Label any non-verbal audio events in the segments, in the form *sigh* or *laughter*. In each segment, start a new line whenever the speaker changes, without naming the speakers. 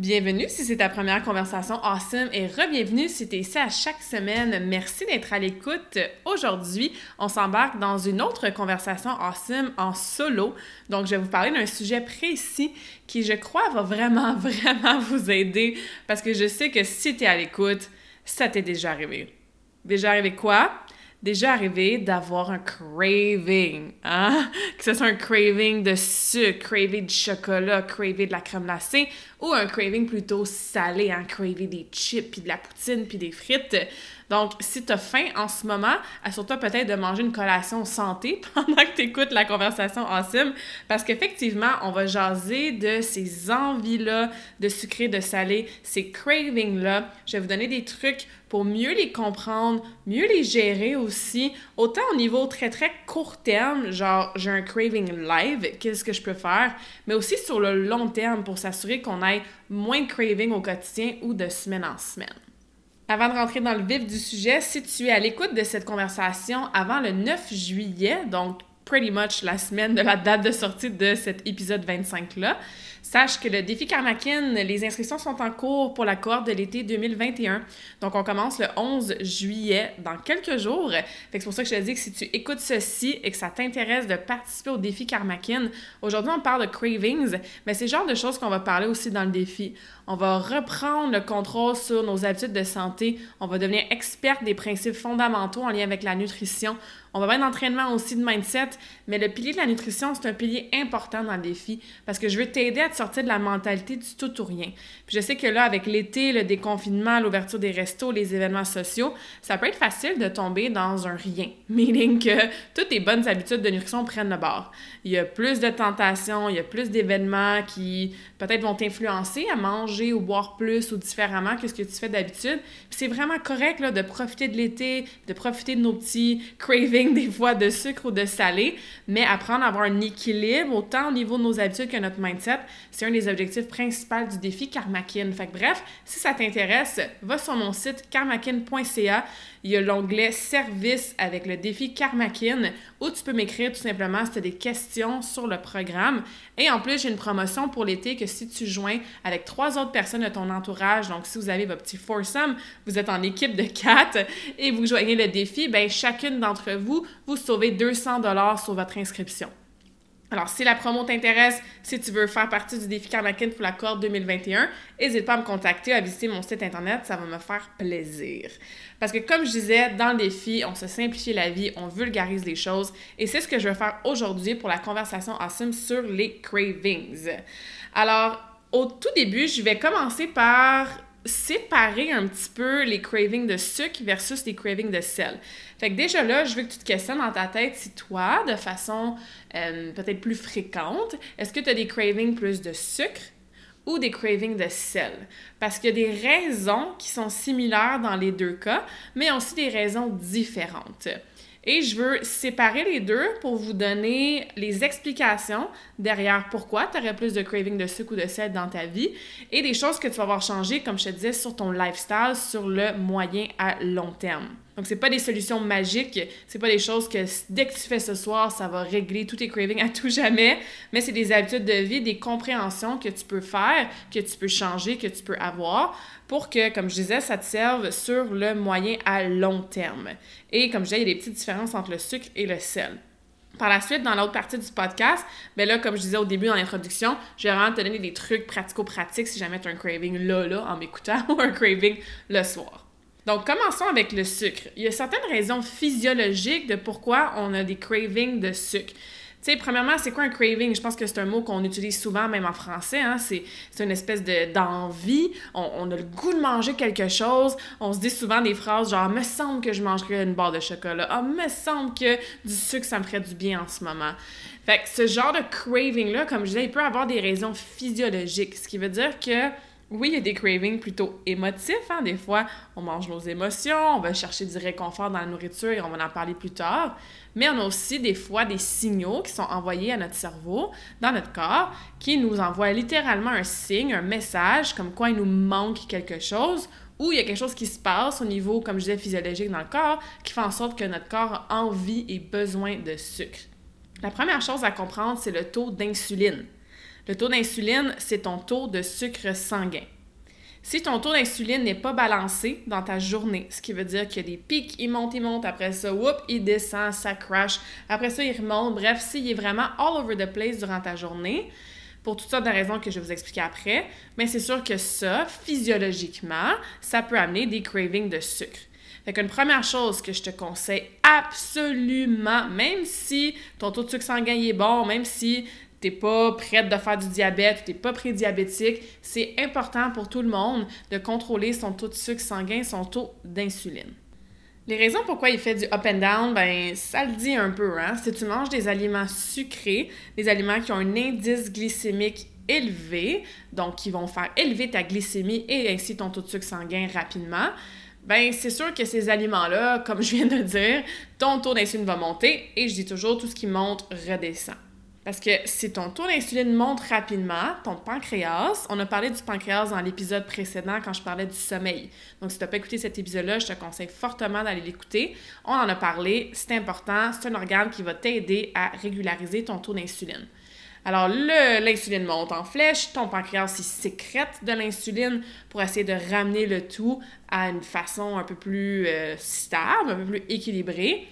Bienvenue si c'est ta première conversation awesome et re-bienvenue si tu es ici à chaque semaine. Merci d'être à l'écoute. Aujourd'hui, on s'embarque dans une autre conversation awesome en solo. Donc, je vais vous parler d'un sujet précis qui, je crois, va vraiment, *laughs* vraiment vous aider parce que je sais que si tu es à l'écoute, ça t'est déjà arrivé. Déjà arrivé quoi? Déjà arrivé d'avoir un craving, hein? Que ce soit un craving de sucre, craving de chocolat, craving de la crème glacée, ou un craving plutôt salé, hein? craving des chips, puis de la poutine, puis des frites. Donc, si tu as faim en ce moment, assure-toi peut-être de manger une collation santé *laughs* pendant que tu écoutes la conversation awesome, parce qu'effectivement, on va jaser de ces envies-là de sucré, de salé, ces cravings-là. Je vais vous donner des trucs pour mieux les comprendre, mieux les gérer aussi, autant au niveau très très court terme, genre j'ai un craving live, qu'est-ce que je peux faire, mais aussi sur le long terme pour s'assurer qu'on ait moins de craving au quotidien ou de semaine en semaine. Avant de rentrer dans le vif du sujet, si tu es à l'écoute de cette conversation avant le 9 juillet, donc pretty much la semaine de la date de sortie de cet épisode 25-là, Sache que le défi Karmakin, les inscriptions sont en cours pour la cohorte de l'été 2021. Donc, on commence le 11 juillet, dans quelques jours. c'est pour ça que je te dis que si tu écoutes ceci et que ça t'intéresse de participer au défi Karmakin, aujourd'hui, on parle de cravings, mais c'est le genre de choses qu'on va parler aussi dans le défi. On va reprendre le contrôle sur nos habitudes de santé. On va devenir experte des principes fondamentaux en lien avec la nutrition. On va avoir un entraînement aussi de mindset, mais le pilier de la nutrition, c'est un pilier important dans le défi parce que je veux t'aider à te sortir de la mentalité du tout ou rien. Puis je sais que là, avec l'été, le déconfinement, l'ouverture des restos, les événements sociaux, ça peut être facile de tomber dans un rien, *laughs* meaning que toutes tes bonnes habitudes de nutrition prennent le bord. Il y a plus de tentations, il y a plus d'événements qui peut-être vont t'influencer à manger ou boire plus ou différemment que ce que tu fais d'habitude. Puis c'est vraiment correct là, de profiter de l'été, de profiter de nos petits cravings des fois de sucre ou de salé, mais apprendre à avoir un équilibre autant au niveau de nos habitudes que notre mindset, c'est un des objectifs principaux du défi Karmakin. Fait que bref, si ça t'intéresse, va sur mon site karmakin.ca. Il y a l'onglet Service avec le défi Karmakin où tu peux m'écrire tout simplement si tu as des questions sur le programme. Et en plus, j'ai une promotion pour l'été que si tu joins avec trois autres personnes de ton entourage, donc si vous avez votre petit foursome, vous êtes en équipe de quatre et vous joignez le défi, ben chacune d'entre vous, vous sauvez 200 dollars sur votre inscription. Alors, si la promo t'intéresse, si tu veux faire partie du défi Karmakin pour la corde 2021, n'hésite pas à me contacter, à visiter mon site internet, ça va me faire plaisir. Parce que comme je disais, dans le défi, on se simplifie la vie, on vulgarise les choses, et c'est ce que je vais faire aujourd'hui pour la conversation awesome sur les cravings. Alors, au tout début, je vais commencer par séparer un petit peu les cravings de sucre versus les cravings de sel. Fait que déjà là, je veux que tu te questionnes dans ta tête si toi, de façon euh, peut-être plus fréquente, est-ce que tu as des cravings plus de sucre ou des cravings de sel? Parce qu'il y a des raisons qui sont similaires dans les deux cas, mais aussi des raisons différentes. Et je veux séparer les deux pour vous donner les explications derrière pourquoi tu aurais plus de craving de sucre ou de sel dans ta vie et des choses que tu vas voir changer, comme je te disais, sur ton lifestyle sur le moyen à long terme. Donc, c'est pas des solutions magiques, c'est pas des choses que dès que tu fais ce soir, ça va régler tous tes cravings à *laughs* tout jamais, mais c'est des habitudes de vie, des compréhensions que tu peux faire, que tu peux changer, que tu peux avoir pour que, comme je disais, ça te serve sur le moyen à long terme. Et comme je disais, il y a des petites différences entre le sucre et le sel. Par la suite, dans l'autre partie du podcast, ben là, comme je disais au début dans l'introduction, je vais vraiment te donner des trucs pratico-pratiques si jamais tu as un craving là, là, en m'écoutant, *laughs* ou un craving le soir. Donc, commençons avec le sucre. Il y a certaines raisons physiologiques de pourquoi on a des cravings de sucre. Tu sais, premièrement, c'est quoi un craving? Je pense que c'est un mot qu'on utilise souvent, même en français. Hein? C'est, une espèce de, d'envie. On, a le goût de manger quelque chose. On se dit souvent des phrases genre « me semble que je mangerais une barre de chocolat ».« Ah, me semble que du sucre, ça me ferait du bien en ce moment ». Fait que ce genre de craving-là, comme je disais, il peut avoir des raisons physiologiques. Ce qui veut dire que oui, il y a des cravings plutôt émotifs. Hein? Des fois, on mange nos émotions, on va chercher du réconfort dans la nourriture et on va en parler plus tard. Mais on a aussi des fois des signaux qui sont envoyés à notre cerveau, dans notre corps, qui nous envoient littéralement un signe, un message, comme quoi il nous manque quelque chose ou il y a quelque chose qui se passe au niveau, comme je disais, physiologique dans le corps, qui fait en sorte que notre corps a envie et besoin de sucre. La première chose à comprendre, c'est le taux d'insuline. Le taux d'insuline, c'est ton taux de sucre sanguin. Si ton taux d'insuline n'est pas balancé dans ta journée, ce qui veut dire qu'il y des pics, il monte, il monte, après ça, whoop, il descend, ça crash, après ça, il remonte, bref, s'il est vraiment all over the place durant ta journée, pour toutes sortes de raisons que je vais vous expliquer après, mais c'est sûr que ça, physiologiquement, ça peut amener des cravings de sucre. Fait qu'une première chose que je te conseille absolument, même si ton taux de sucre sanguin est bon, même si t'es pas prête de faire du diabète, t'es pas prédiabétique, c'est important pour tout le monde de contrôler son taux de sucre sanguin, son taux d'insuline. Les raisons pourquoi il fait du up and down, ben ça le dit un peu, hein? Si tu manges des aliments sucrés, des aliments qui ont un indice glycémique élevé, donc qui vont faire élever ta glycémie et ainsi ton taux de sucre sanguin rapidement, ben c'est sûr que ces aliments-là, comme je viens de dire, ton taux d'insuline va monter et je dis toujours tout ce qui monte redescend. Parce que si ton taux d'insuline monte rapidement, ton pancréas, on a parlé du pancréas dans l'épisode précédent quand je parlais du sommeil. Donc, si tu n'as pas écouté cet épisode-là, je te conseille fortement d'aller l'écouter. On en a parlé, c'est important, c'est un organe qui va t'aider à régulariser ton taux d'insuline. Alors, l'insuline monte en flèche, ton pancréas il sécrète de l'insuline pour essayer de ramener le tout à une façon un peu plus euh, stable, un peu plus équilibrée.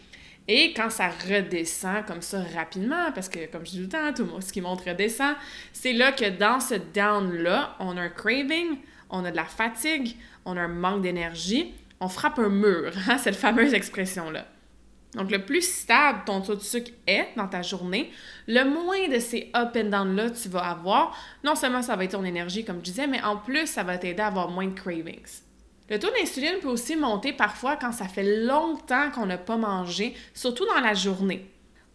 Et quand ça redescend comme ça rapidement, parce que comme je dis tout le temps, tout ce qui monte redescend, c'est là que dans ce down-là, on a un craving, on a de la fatigue, on a un manque d'énergie, on frappe un mur, *laughs* hein, cette fameuse expression-là. Donc, le plus stable ton taux de sucre est dans ta journée, le moins de ces up and down-là tu vas avoir. Non seulement ça va être ton énergie, comme je disais, mais en plus, ça va t'aider à avoir moins de cravings. Le taux d'insuline peut aussi monter parfois quand ça fait longtemps qu'on n'a pas mangé, surtout dans la journée.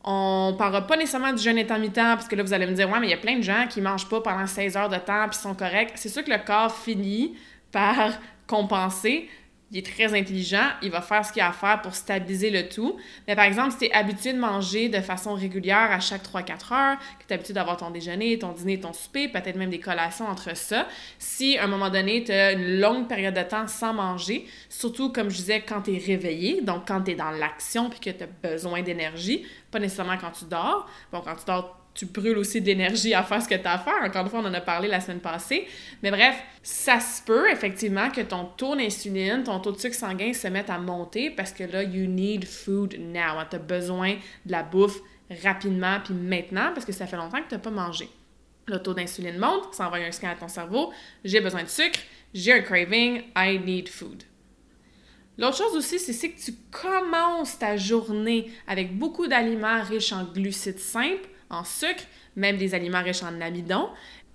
On ne parlera pas nécessairement du jeûne intermittent, parce que là, vous allez me dire, ouais, mais il y a plein de gens qui ne mangent pas pendant 16 heures de temps puis sont corrects. C'est sûr que le corps finit par compenser, il est très intelligent, il va faire ce qu'il a à faire pour stabiliser le tout. Mais par exemple, si tu es habitué de manger de façon régulière à chaque 3-4 heures, que tu es habitué d'avoir ton déjeuner, ton dîner, ton souper, peut-être même des collations entre ça, si à un moment donné, tu as une longue période de temps sans manger, surtout comme je disais, quand tu es réveillé, donc quand tu es dans l'action puis que tu as besoin d'énergie, pas nécessairement quand tu dors. Bon, quand tu dors, tu brûles aussi d'énergie à faire ce que tu as à faire. Encore une fois, on en a parlé la semaine passée. Mais bref, ça se peut effectivement que ton taux d'insuline, ton taux de sucre sanguin se mette à monter parce que là, you need food now. Tu as besoin de la bouffe rapidement puis maintenant parce que ça fait longtemps que tu n'as pas mangé. Le taux d'insuline monte, ça envoie un scan à ton cerveau. J'ai besoin de sucre, j'ai un craving, I need food. L'autre chose aussi, c'est que tu commences ta journée avec beaucoup d'aliments riches en glucides simples en sucre, même des aliments riches en amidon,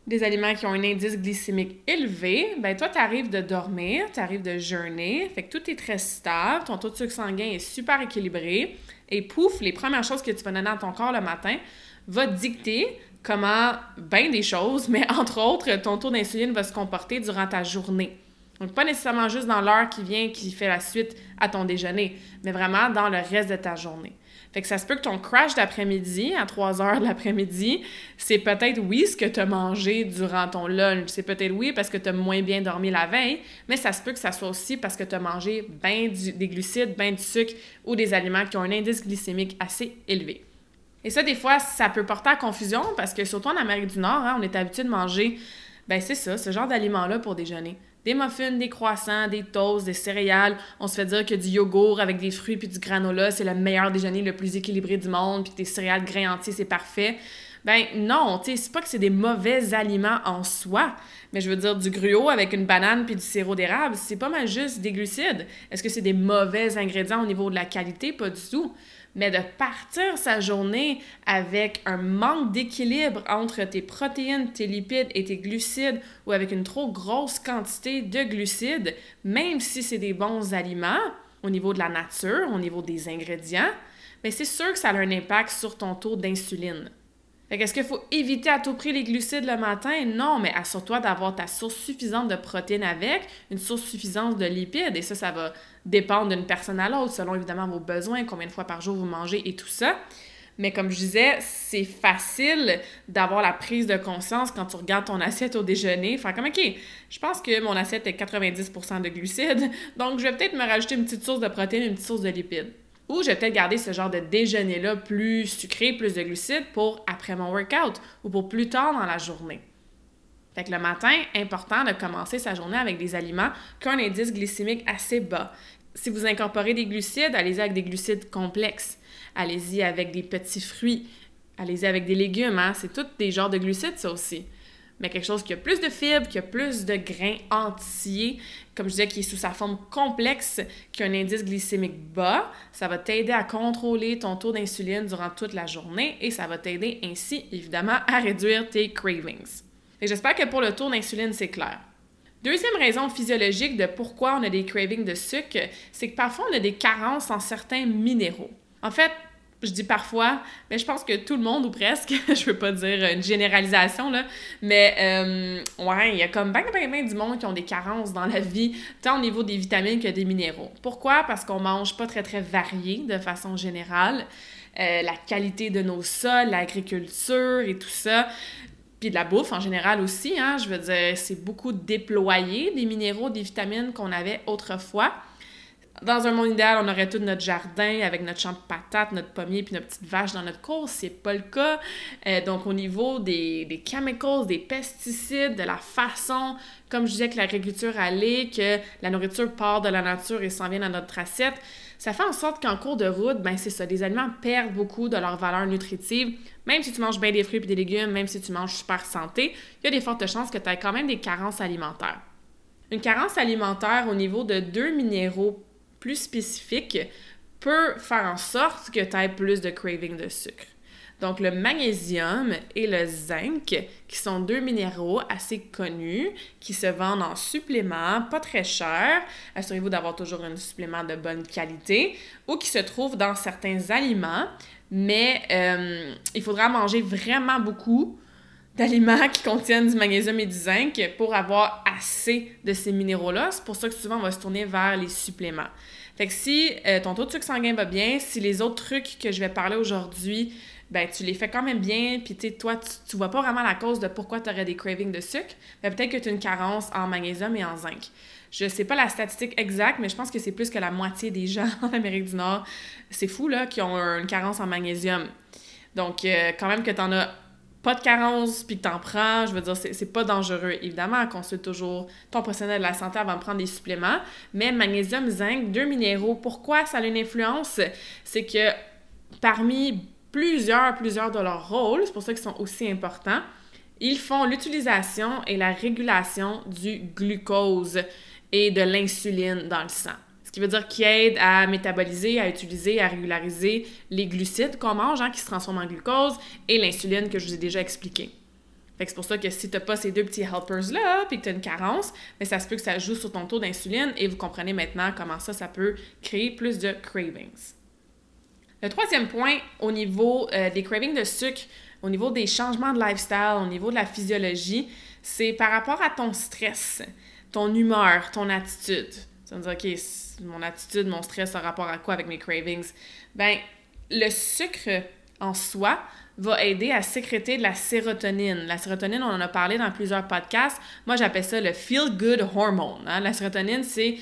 des aliments qui ont un indice glycémique élevé, ben toi, tu arrives de dormir, tu arrives de jeûner, fait que tout est très stable, ton taux de sucre sanguin est super équilibré, et pouf, les premières choses que tu vas donner à ton corps le matin va dicter comment, bien des choses, *laughs* mais entre autres, ton taux d'insuline va se comporter durant ta journée. Donc, pas nécessairement juste dans l'heure qui vient, qui fait la suite à ton déjeuner, mais vraiment dans le reste de ta journée. Fait que ça se peut que ton crash d'après-midi, à 3 heures de l'après-midi, c'est peut-être oui ce que tu as mangé durant ton lunch. C'est peut-être oui parce que tu as moins bien dormi la veille, mais ça se peut que ça soit aussi parce que tu as mangé bien des glucides, bien du sucre ou des aliments qui ont un indice glycémique assez élevé. Et ça, des fois, ça peut porter à confusion parce que surtout en Amérique du Nord, hein, on est habitué de manger, ben c'est ça, ce genre d'aliments-là pour déjeuner des muffins, des croissants, des toasts, des céréales. On se fait dire que du yogourt avec des fruits puis du granola, c'est le meilleur déjeuner le plus équilibré du monde, puis des céréales grains entiers, c'est parfait. Ben non, tu sais, c'est pas que c'est des mauvais aliments en soi, mais je veux dire du gruau avec une banane puis du sirop d'érable, c'est pas mal juste des glucides. Est-ce que c'est des mauvais ingrédients au niveau de la qualité? Pas du tout. Mais de partir sa journée avec un manque d'équilibre entre tes protéines, tes lipides et tes glucides ou avec une trop grosse quantité de glucides, même si c'est des bons aliments au niveau de la nature, au niveau des ingrédients, mais c'est sûr que ça a un impact sur ton taux d'insuline. Est-ce qu'il faut éviter à tout prix les glucides le matin? Non, mais assure-toi d'avoir ta source suffisante de protéines avec, une source suffisante de lipides, et ça, ça va dépendre d'une personne à l'autre, selon évidemment vos besoins, combien de fois par jour vous mangez et tout ça. Mais comme je disais, c'est facile d'avoir la prise de conscience quand tu regardes ton assiette au déjeuner. Enfin, comme, OK, je pense que mon assiette est 90% de glucides, *laughs* donc je vais peut-être me rajouter une petite source de protéines, une petite source de lipides. Ou je vais peut-être garder ce genre de déjeuner-là plus sucré, plus de glucides pour après mon workout ou pour plus tard dans la journée. Fait que le matin, important de commencer sa journée avec des aliments qui ont un indice glycémique assez bas. Si vous incorporez des glucides, allez-y avec des glucides complexes. Allez-y avec des petits fruits. Allez-y avec des légumes. Hein? C'est tous des genres de glucides, ça aussi mais quelque chose qui a plus de fibres, qui a plus de grains entiers, comme je disais, qui est sous sa forme complexe, qui a un indice glycémique bas, ça va t'aider à contrôler ton taux d'insuline durant toute la journée et ça va t'aider ainsi, évidemment, à réduire tes cravings. Et j'espère que pour le taux d'insuline, c'est clair. Deuxième raison physiologique de pourquoi on a des cravings de sucre, c'est que parfois on a des carences en certains minéraux. En fait, je dis parfois, mais je pense que tout le monde, ou presque, *laughs* je veux pas dire une généralisation, mais euh, ouais, il y a comme bien, bien, bien du monde qui ont des carences dans la vie, tant au niveau des vitamines que des minéraux. Pourquoi? Parce qu'on mange pas très, très varié de façon générale. Euh, la qualité de nos sols, l'agriculture et tout ça, puis de la bouffe en général aussi, hein, je veux dire, c'est beaucoup déployé des minéraux, des vitamines qu'on avait autrefois. Dans un monde idéal, on aurait tout notre jardin avec notre champ de patates, notre pommier puis notre petite vache dans notre course. C'est pas le cas. Euh, donc, au niveau des, des chemicals, des pesticides, de la façon, comme je disais, que l'agriculture allait, que la nourriture part de la nature et s'en vient dans notre assiette, ça fait en sorte qu'en cours de route, ben c'est ça, les aliments perdent beaucoup de leur valeur nutritive. Même si tu manges bien des fruits et des légumes, même si tu manges super santé, il y a des fortes chances que tu aies quand même des carences alimentaires. Une carence alimentaire au niveau de deux minéraux plus spécifique peut faire en sorte que tu aies plus de craving de sucre. Donc, le magnésium et le zinc, qui sont deux minéraux assez connus, qui se vendent en supplément, pas très cher. Assurez-vous d'avoir toujours un supplément de bonne qualité ou qui se trouvent dans certains aliments, mais euh, il faudra manger vraiment beaucoup d'aliments qui contiennent du magnésium et du zinc pour avoir assez de ces minéraux-là. C'est pour ça que souvent on va se tourner vers les suppléments. Fait que si euh, ton taux de sucre sanguin va bien, si les autres trucs que je vais parler aujourd'hui, ben tu les fais quand même bien, puis tu toi, tu, tu, vois pas vraiment la cause de pourquoi tu aurais des cravings de sucre, ben peut-être que tu as une carence en magnésium et en zinc. Je sais pas la statistique exacte, mais je pense que c'est plus que la moitié des gens *laughs* en Amérique du Nord, c'est fou, là, qui ont une carence en magnésium. Donc, euh, quand même que tu en as pas de carence, puis que t'en prends, je veux dire, c'est pas dangereux. Évidemment, consulte toujours ton professionnel de la santé avant de prendre des suppléments. Mais magnésium, zinc, deux minéraux, pourquoi ça a une influence? C'est que parmi plusieurs, plusieurs de leurs rôles, c'est pour ça qu'ils sont aussi importants, ils font l'utilisation et la régulation du glucose et de l'insuline dans le sang qui veut dire qui aide à métaboliser, à utiliser, à régulariser les glucides qu'on mange, hein, qui se transforment en glucose, et l'insuline que je vous ai déjà expliqué. c'est pour ça que si tu n'as pas ces deux petits helpers-là, puis que tu as une carence, mais ça se peut que ça joue sur ton taux d'insuline, et vous comprenez maintenant comment ça, ça peut créer plus de cravings. Le troisième point, au niveau euh, des cravings de sucre, au niveau des changements de lifestyle, au niveau de la physiologie, c'est par rapport à ton stress, ton humeur, ton attitude. Ça veut dire, OK, mon attitude, mon stress a rapport à quoi avec mes cravings? Ben, le sucre en soi va aider à sécréter de la sérotonine. La sérotonine, on en a parlé dans plusieurs podcasts. Moi, j'appelle ça le feel good hormone. Hein. La sérotonine, c'est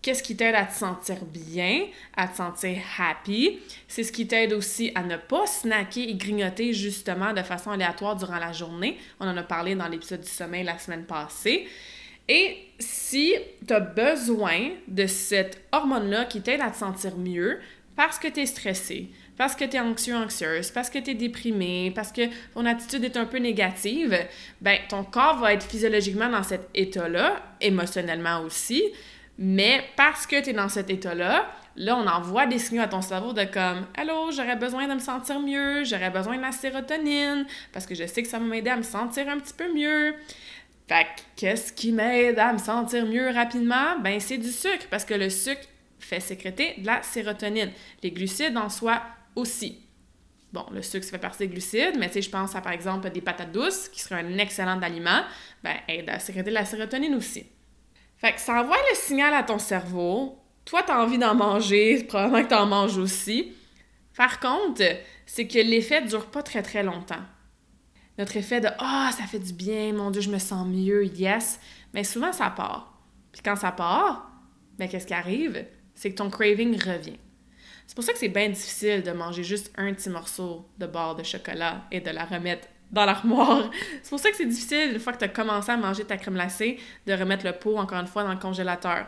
qu'est-ce qui t'aide à te sentir bien, à te sentir happy. C'est ce qui t'aide aussi à ne pas snacker et grignoter justement de façon aléatoire durant la journée. On en a parlé dans l'épisode du sommeil la semaine passée. Et si tu as besoin de cette hormone-là qui t'aide à te sentir mieux parce que tu es stressé, parce que tu es anxieux, anxieuse, parce que tu es déprimé, parce que ton attitude est un peu négative, ben ton corps va être physiologiquement dans cet état-là, émotionnellement aussi, Mais parce que tu es dans cet état-là, là, on envoie des signaux à ton cerveau de comme Allô, j'aurais besoin de me sentir mieux, j'aurais besoin de la sérotonine, parce que je sais que ça va m'aider à me sentir un petit peu mieux. Fait qu'est-ce qui m'aide à me sentir mieux rapidement? Ben, c'est du sucre, parce que le sucre fait sécréter de la sérotonine. Les glucides en soi aussi. Bon, le sucre, ça fait partie des glucides, mais sais, je pense à par exemple des patates douces, qui seraient un excellent aliment, ben, aide à sécréter de la sérotonine aussi. Fait que ça envoie le signal à ton cerveau. Toi, tu as envie d'en manger, probablement que tu en manges aussi. Par contre, c'est que l'effet dure pas très très longtemps. Notre effet de Ah, ça fait du bien, mon Dieu, je me sens mieux, yes. Mais souvent, ça part. Puis quand ça part, ben, qu'est-ce qui arrive? C'est que ton craving revient. C'est pour ça que c'est bien difficile de manger juste un petit morceau de barre de chocolat et de la remettre dans l'armoire. *laughs* C'est pour ça que c'est difficile, une fois que tu as commencé à manger ta crème glacée, de remettre le pot, encore une fois, dans le congélateur.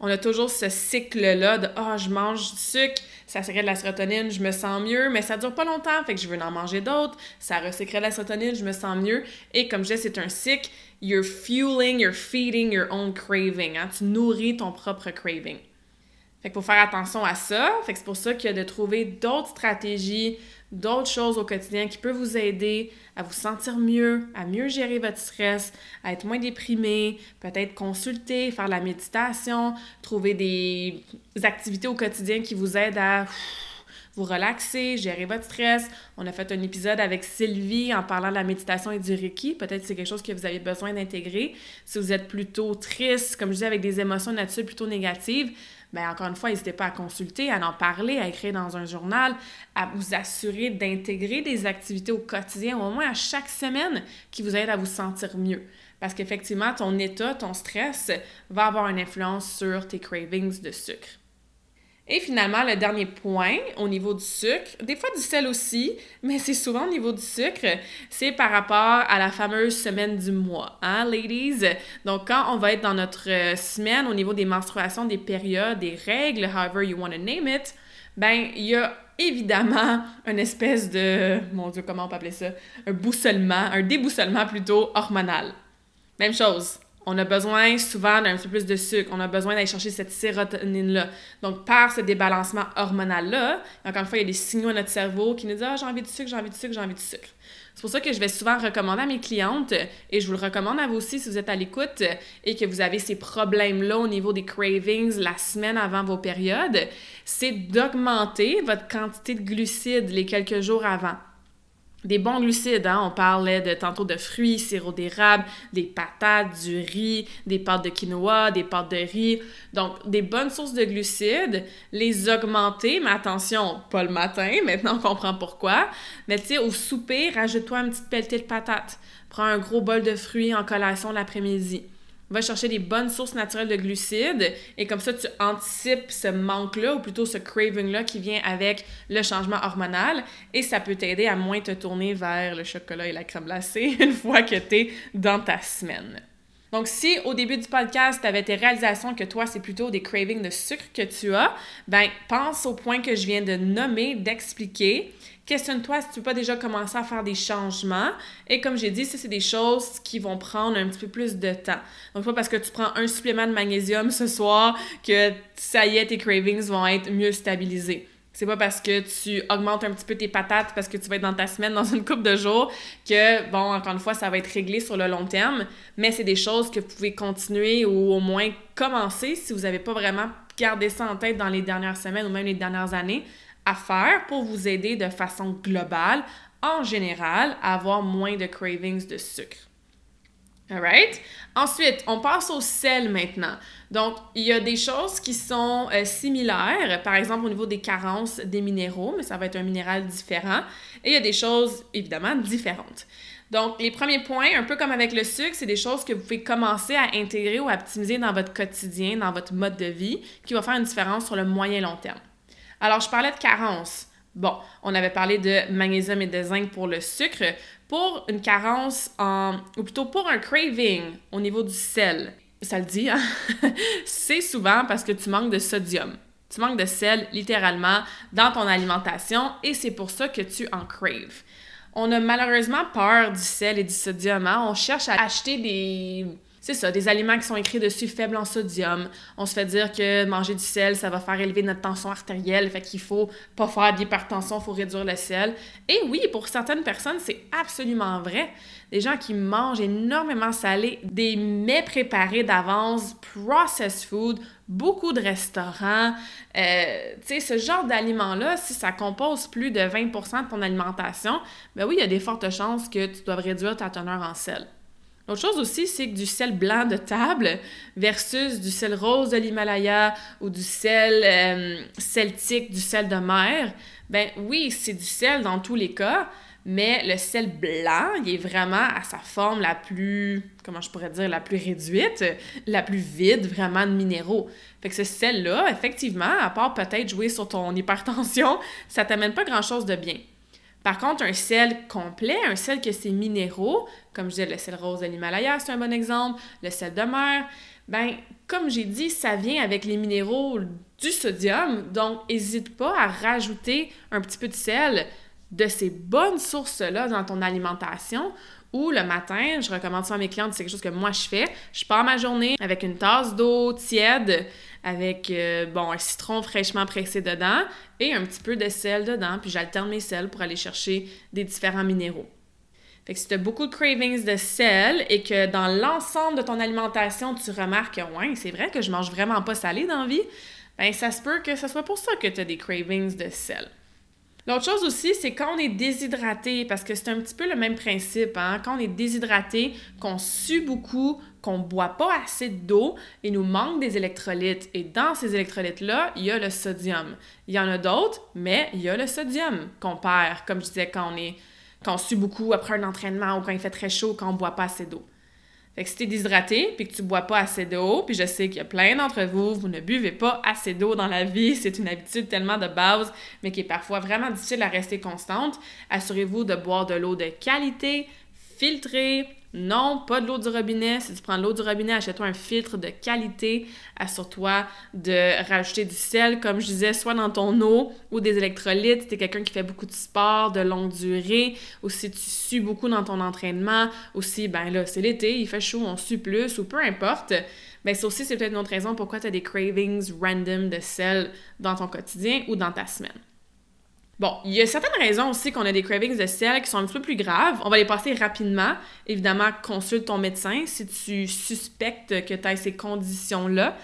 On a toujours ce cycle-là de Ah, je mange du sucre, ça sécrète de la sérotonine, je me sens mieux, mais ça dure pas longtemps, fait que je veux en manger d'autres, ça resécrète de la sérotonine, je me sens mieux. Et comme je disais, c'est un cycle, you're fueling, you're feeding your own craving. Hein? Tu nourris ton propre craving. Fait qu'il faut faire attention à ça. Fait que c'est pour ça qu'il y a de trouver d'autres stratégies, d'autres choses au quotidien qui peuvent vous aider à vous sentir mieux, à mieux gérer votre stress, à être moins déprimé, peut-être consulter, faire de la méditation, trouver des activités au quotidien qui vous aident à vous relaxer, gérer votre stress. On a fait un épisode avec Sylvie en parlant de la méditation et du Reiki. Peut-être que c'est quelque chose que vous avez besoin d'intégrer. Si vous êtes plutôt triste, comme je dis, avec des émotions naturelles plutôt négatives, bien, encore une fois, n'hésitez pas à consulter, à en parler, à écrire dans un journal, à vous assurer d'intégrer des activités au quotidien, au moins à chaque semaine, qui vous aident à vous sentir mieux. Parce qu'effectivement, ton état, ton stress va avoir une influence sur tes cravings de sucre. Et finalement, le dernier point au niveau du sucre, des fois du sel aussi, mais c'est souvent au niveau du sucre, c'est par rapport à la fameuse semaine du mois, hein, ladies? Donc, quand on va être dans notre euh, semaine au niveau des menstruations, des périodes, des règles, however you want to name it, ben, il y a évidemment une espèce de, mon Dieu, comment on peut appeler ça? Un boussolement, un déboussolement plutôt hormonal. Même chose, on a besoin souvent d'un peu plus de sucre. On a besoin d'aller chercher cette sérotonine-là. Donc, par ce débalancement hormonal-là, encore une fois, il y a des signaux à notre cerveau qui nous disent Ah, j'ai envie de sucre, j'ai envie de sucre, j'ai envie de sucre. C'est pour ça que je vais souvent recommander à mes clientes, et je vous le recommande à vous aussi si vous êtes à l'écoute et que vous avez ces problèmes-là au niveau des cravings la semaine avant vos périodes, c'est d'augmenter votre quantité de glucides les quelques jours avant. Des bons glucides, hein? on parlait de tantôt de fruits, sirop d'érable, des patates, du riz, des pâtes de quinoa, des pâtes de riz. Donc, des bonnes sources de glucides, les augmenter, mais attention, pas le matin, *laughs* maintenant on comprend pourquoi. Mais tu sais, au souper, rajoute-toi une petite pelletée de patates. Prends un gros bol de fruits en collation l'après-midi va chercher des bonnes sources naturelles de glucides et comme ça, tu anticipes ce manque-là ou plutôt ce craving-là qui vient avec le changement hormonal et ça peut t'aider à moins te tourner vers le chocolat et la crème glacée *laughs* une fois que tu es dans ta semaine. Donc, si au début du podcast, tu avais tes réalisations que toi, c'est plutôt des cravings de sucre que tu as, ben pense au point que je viens de nommer, d'expliquer questionne-toi si tu peux pas déjà commencer à faire des changements. Et comme j'ai dit, ça, c'est des choses qui vont prendre un petit peu plus de temps. Donc, pas parce que tu prends un supplément de magnésium ce soir que ça y est, tes cravings vont être mieux stabilisés. C'est pas parce que tu augmentes un petit peu tes patates parce que tu vas être dans ta semaine dans une coupe de jours que, bon, encore une fois, ça va être réglé sur le long terme. Mais c'est des choses que vous pouvez continuer ou au moins commencer si vous n'avez pas vraiment gardé ça en tête dans les dernières semaines ou même les dernières années faire pour vous aider de façon globale, en général, à avoir moins de cravings de sucre. Alright? Ensuite, on passe au sel maintenant. Donc, il y a des choses qui sont euh, similaires, par exemple au niveau des carences des minéraux, mais ça va être un minéral différent. Et il y a des choses, évidemment, différentes. Donc, les premiers points, un peu comme avec le sucre, c'est des choses que vous pouvez commencer à intégrer ou à optimiser dans votre quotidien, dans votre mode de vie, qui va faire une différence sur le moyen long terme. Alors, je parlais de carence. Bon, on avait parlé de magnésium et de zinc pour le sucre. Pour une carence, en, ou plutôt pour un craving au niveau du sel, ça le dit, hein? *laughs* c'est souvent parce que tu manques de sodium. Tu manques de sel littéralement dans ton alimentation et c'est pour ça que tu en craves. On a malheureusement peur du sel et du sodium. Hein? On cherche à acheter des c'est ça, des aliments qui sont écrits dessus faibles en sodium. On se fait dire que manger du sel, ça va faire élever notre tension artérielle, fait qu'il faut pas faire d'hypertension, il faut réduire le sel. Et oui, pour certaines personnes, c'est absolument vrai. Des gens qui mangent énormément salé, des mets préparés d'avance, processed food, beaucoup de restaurants. Euh, tu sais, ce genre d'aliments-là, si ça compose plus de 20% de ton alimentation, ben oui, il y a des fortes chances que tu dois réduire ta teneur en sel. L'autre chose aussi, c'est que du sel blanc de table versus du sel rose de l'Himalaya ou du sel euh, celtique, du sel de mer, ben oui, c'est du sel dans tous les cas, mais le sel blanc, il est vraiment à sa forme la plus, comment je pourrais dire, la plus réduite, la plus vide vraiment de minéraux. Fait que ce sel-là, effectivement, à part peut-être jouer sur ton hypertension, *laughs* ça t'amène pas grand-chose de bien. Par contre, un sel complet, un sel que c'est minéraux, comme je disais, le sel rose de l'Himalaya, c'est un bon exemple, le sel de mer, ben comme j'ai dit, ça vient avec les minéraux du sodium, donc n'hésite pas à rajouter un petit peu de sel de ces bonnes sources-là dans ton alimentation ou le matin, je recommande ça à mes clientes, c'est quelque chose que moi je fais. Je pars ma journée avec une tasse d'eau tiède, avec euh, bon, un citron fraîchement pressé dedans et un petit peu de sel dedans, puis j'alterne mes sels pour aller chercher des différents minéraux. Fait si tu as beaucoup de cravings de sel et que dans l'ensemble de ton alimentation, tu remarques que ouais, c'est vrai que je mange vraiment pas salé dans la vie, ben ça se peut que ce soit pour ça que tu as des cravings de sel. L'autre chose aussi, c'est quand on est déshydraté, parce que c'est un petit peu le même principe, hein? quand on est déshydraté, qu'on sue beaucoup, qu'on boit pas assez d'eau, il nous manque des électrolytes. Et dans ces électrolytes-là, il y a le sodium. Il y en a d'autres, mais il y a le sodium qu'on perd, comme je disais, quand on, est, quand on sue beaucoup après un entraînement ou quand il fait très chaud, quand on boit pas assez d'eau. Fait que si t'es déshydraté puis que tu bois pas assez d'eau, puis je sais qu'il y a plein d'entre vous, vous ne buvez pas assez d'eau dans la vie, *laughs* c'est une habitude tellement de base, mais qui est parfois vraiment difficile à rester constante, assurez-vous de boire de l'eau de qualité, filtrée, non, pas de l'eau du robinet. Si tu prends l'eau du robinet, achète-toi un filtre de qualité. Assure-toi de rajouter du sel, comme je disais, soit dans ton eau ou des électrolytes. Si tu es quelqu'un qui fait beaucoup de sport de longue durée ou si tu sues beaucoup dans ton entraînement ou si, ben là, c'est l'été, il fait chaud, on sue plus ou peu importe. Ben ça aussi, c'est peut-être une autre raison pourquoi tu as des cravings random de sel dans ton quotidien ou dans ta semaine. Bon, il y a certaines raisons aussi qu'on a des cravings de sel qui sont un petit peu plus graves. On va les passer rapidement. Évidemment, consulte ton médecin si tu suspectes que tu as ces conditions-là.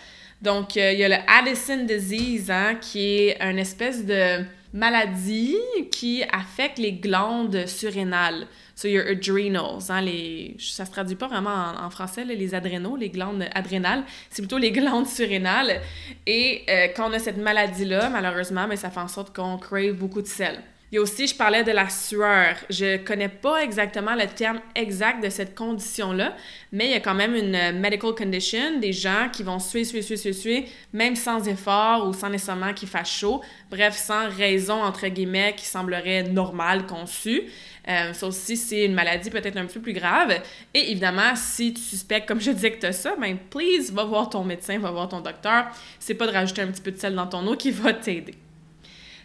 Donc, euh, il y a le Addison disease, hein, qui est une espèce de maladie qui affecte les glandes surrénales. So your adrenals, hein, les, ça se traduit pas vraiment en, français, les adrénaux, les glandes adrénales, c'est plutôt les *laughs* glandes surrénales. Et euh, quand on a cette maladie-là, malheureusement, mais ça fait en sorte qu'on crave beaucoup de sel. Il y a aussi, je parlais de la sueur. Je connais pas exactement le terme exact de cette condition-là, mais il y a quand même une medical condition, des gens qui vont suer, suer, suer, suer, même sans effort ou sans nécessairement qu'il fasse chaud. Bref, sans raison, entre guillemets, qui semblerait normale qu'on sue. Euh, ça aussi, c'est une maladie peut-être un peu plus grave. Et évidemment, si tu suspectes, comme je disais, que tu as ça, ben please, va voir ton médecin, va voir ton docteur. C'est pas de rajouter un petit peu de sel dans ton eau qui va t'aider.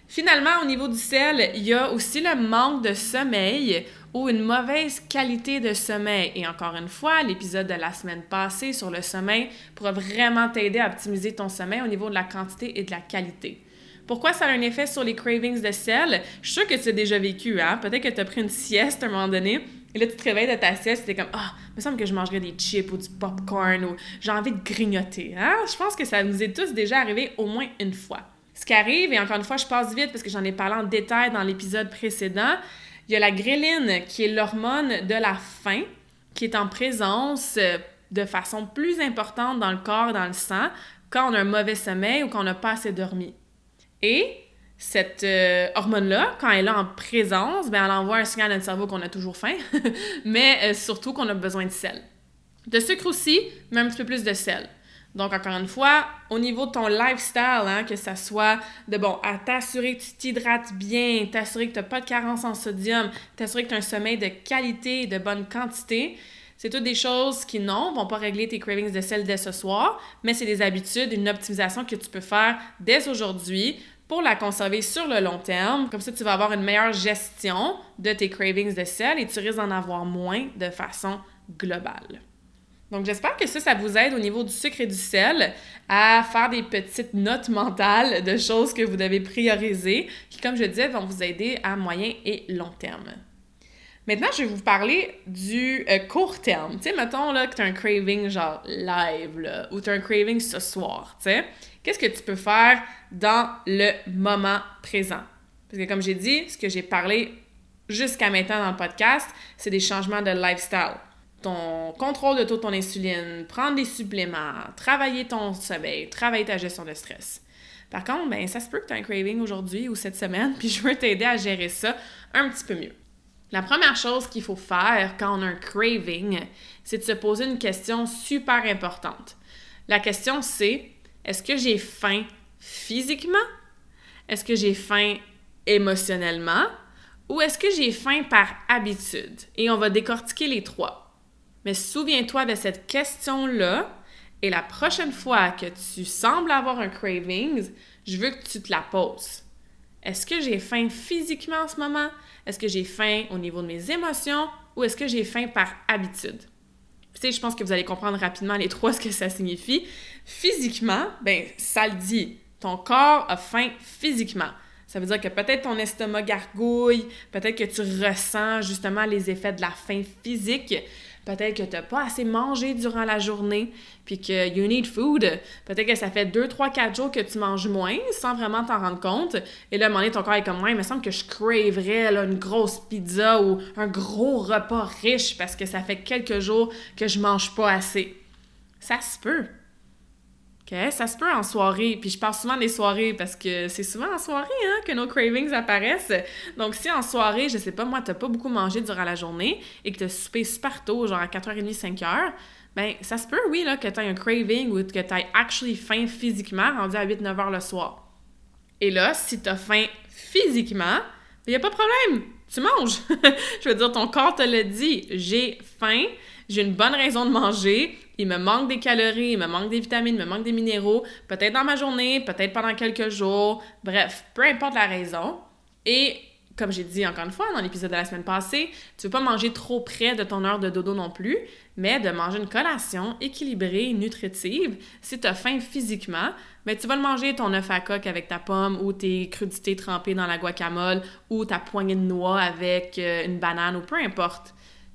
Finalement, au niveau du sel, il y a aussi le manque de sommeil ou une mauvaise qualité de sommeil. Et encore une fois, l'épisode de la semaine passée sur le sommeil pourra vraiment t'aider à optimiser ton sommeil au niveau de la quantité et de la qualité. Pourquoi ça a un effet sur les cravings de sel? Je suis sûre que tu as déjà vécu, hein? Peut-être que tu as pris une sieste à un moment donné, et là, tu te réveilles de ta sieste, et es comme, ah, il me semble que je mangerais des chips ou du popcorn ou j'ai envie de grignoter. Hein? Je pense que ça nous est tous déjà arrivé au moins une fois. Ce qui arrive, et encore une fois, je passe vite parce que j'en ai parlé en détail dans l'épisode précédent, il y a la gréline qui est l'hormone de la faim qui est en présence euh, de façon plus importante dans le corps, dans le sang, quand on a un mauvais sommeil ou quand on n'a pas assez dormi. Et cette euh, hormone-là, quand elle est en présence, ben, elle envoie un signal à notre cerveau qu'on a toujours faim, *laughs* mais euh, surtout qu'on a besoin de sel. De sucre aussi, mais un petit peu plus de sel. Donc, encore une fois, au niveau de ton lifestyle, hein, que ça soit de bon, à t'assurer que tu t'hydrates bien, t'assurer que tu n'as pas de carence en sodium, t'assurer que tu as un sommeil de qualité et de bonne quantité, c'est toutes des choses qui, non, vont pas régler tes cravings de sel dès ce soir, mais c'est des habitudes, une optimisation que tu peux faire dès aujourd'hui pour la conserver sur le long terme. Comme ça, tu vas avoir une meilleure gestion de tes cravings de sel et tu risques d'en avoir moins de façon globale. Donc, j'espère que ça, ça vous aide au niveau du sucre et du sel à faire des petites notes mentales de choses que vous devez prioriser, qui, comme je disais, vont vous aider à moyen et long terme. Maintenant, je vais vous parler du euh, court terme. Tu sais, mettons là, que tu as un craving genre live, là, ou tu as un craving ce soir, tu sais. Qu'est-ce que tu peux faire dans le moment présent? Parce que comme j'ai dit, ce que j'ai parlé jusqu'à maintenant dans le podcast, c'est des changements de lifestyle ton contrôle de toute ton insuline, prendre des suppléments, travailler ton sommeil, travailler ta gestion de stress. Par contre, ben, ça se peut que tu aies un craving aujourd'hui ou cette semaine, *laughs* puis je veux t'aider à gérer ça un petit peu mieux. La première chose qu'il faut faire quand on a un craving, c'est de se poser une question super importante. La question c'est est-ce que j'ai faim physiquement? Est-ce que j'ai faim émotionnellement? Ou est-ce que j'ai faim par habitude? Et on va décortiquer les trois. Mais souviens-toi de cette question-là et la prochaine fois que tu sembles avoir un craving, je veux que tu te la poses. Est-ce que j'ai faim physiquement en ce moment? Est-ce que j'ai faim au niveau de mes émotions? Ou est-ce que j'ai faim par habitude? Tu sais, je pense que vous allez comprendre rapidement les *laughs* trois ce que ça signifie. Physiquement, ben ça le dit. Ton corps a faim physiquement. Ça veut dire que peut-être ton estomac gargouille, peut-être que tu ressens justement les effets de la faim physique. Peut-être que tu n'as pas assez mangé durant la journée, puis que you need food. Peut-être que ça fait 2, 3, 4 jours que tu manges moins sans vraiment t'en rendre compte. Et là, à un moment donné, ton corps est comme moi, il me semble que je craverais une grosse pizza ou un gros repas riche parce que ça fait quelques jours que je mange pas assez. Ça se peut. OK? Ça se peut en soirée. Puis je parle souvent des soirées parce que c'est souvent en soirée hein, que nos cravings apparaissent. Donc, si en soirée, je sais pas, moi, t'as pas beaucoup mangé durant la journée et que t'as soupé super tôt, genre à 4h30, 5h, ben ça se peut, oui, là, que t'aies un craving ou que t'aies actually faim physiquement rendu à 8-9 h le soir. Et là, si t'as faim physiquement, il ben, a pas de problème. Tu manges. *laughs* je veux dire, ton corps te le dit. J'ai faim, j'ai une bonne raison de manger, il me manque des calories, il me manque des vitamines, il me manque des minéraux, peut-être dans ma journée, peut-être pendant quelques jours, bref, peu importe la raison. Et comme j'ai dit encore une fois dans l'épisode de la semaine passée, tu veux pas manger trop près de ton heure de dodo non plus, mais de manger une collation équilibrée, nutritive. Si tu as faim physiquement, mais tu vas le manger ton œuf à coque avec ta pomme ou tes crudités trempées dans la guacamole ou ta poignée de noix avec euh, une banane ou peu importe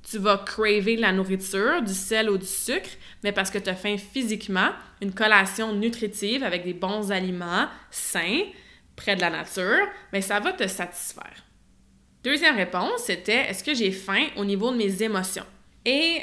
tu vas craver la nourriture, du sel ou du sucre, mais parce que tu as faim physiquement, une collation nutritive avec des bons aliments sains, près de la nature, mais ça va te satisfaire. Deuxième réponse, c'était est-ce que j'ai faim au niveau de mes émotions? Et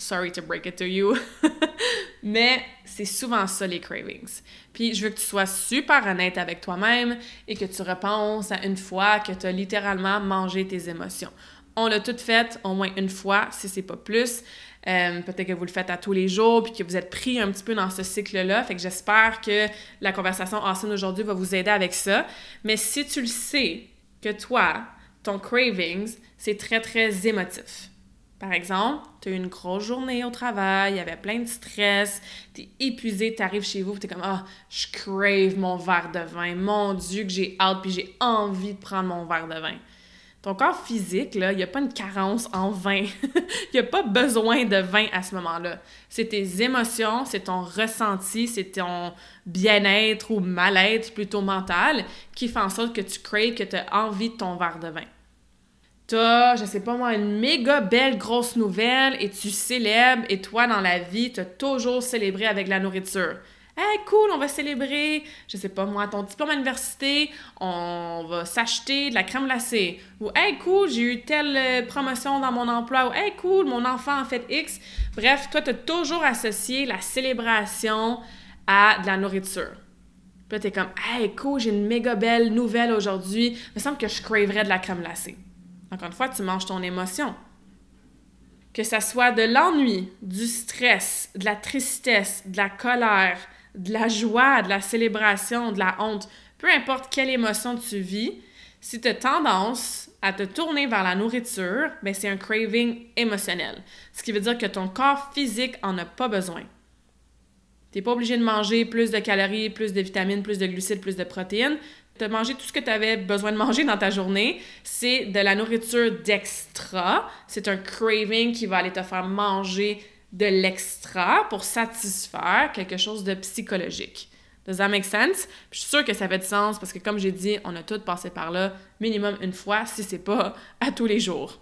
sorry to break it to you, *laughs* mais c'est souvent ça les cravings. Puis je veux que tu sois super honnête avec toi-même et que tu repenses à une fois que tu as littéralement mangé tes émotions. On l'a tout fait au moins une fois, si c'est pas plus. Euh, peut-être que vous le faites à tous les jours, puis que vous êtes pris un petit peu dans ce cycle-là. Fait que j'espère que la conversation Awesome aujourd'hui va vous aider avec ça. Mais si tu le sais que toi, ton cravings, c'est très, très émotif. Par exemple, tu as eu une grosse journée au travail, il y avait plein de stress, tu es épuisé, tu arrives chez vous, tu es comme Ah, je crave mon verre de vin. Mon Dieu, que j'ai hâte, puis j'ai envie de prendre mon verre de vin. Ton corps physique, il n'y a pas une carence en vin. il *laughs* n'y a pas besoin de vin à ce moment-là. C'est tes émotions, c'est ton ressenti, c'est ton bien-être ou mal-être plutôt mental qui fait en sorte que tu crées, que tu as envie de ton verre de vin. Tu as, je sais pas moi, une méga belle grosse nouvelle et tu célèbres et toi dans la vie, tu as toujours célébré avec la nourriture. Hey, cool, on va célébrer, je sais pas moi, ton diplôme à l'université, on va s'acheter de la crème glacée. Ou Hey, cool, j'ai eu telle euh, promotion dans mon emploi. Ou Hey, cool, mon enfant a fait X. Bref, toi, tu as toujours associé la célébration à de la nourriture. Puis là, t'es comme Hey, cool, j'ai une méga belle nouvelle aujourd'hui. Il me semble que je craverais de la crème glacée. Encore une fois, tu manges ton émotion. Que ça soit de l'ennui, du stress, de la tristesse, de la colère, de la joie, de la célébration, de la honte, peu importe quelle émotion tu vis, si tu as tendance à te tourner vers la nourriture, ben c'est un craving émotionnel. Ce qui veut dire que ton corps physique en a pas besoin. Tu n'es pas obligé de manger plus de calories, plus de vitamines, plus de glucides, plus de protéines. Tu as mangé tout ce que tu avais besoin de manger dans ta journée. C'est de la nourriture d'extra. C'est un craving qui va aller te faire manger de l'extra pour satisfaire quelque chose de psychologique. Does that make sense? je suis sûre que ça fait du sens parce que, comme j'ai dit, on a tous passé par là minimum une fois, si c'est pas à tous les jours.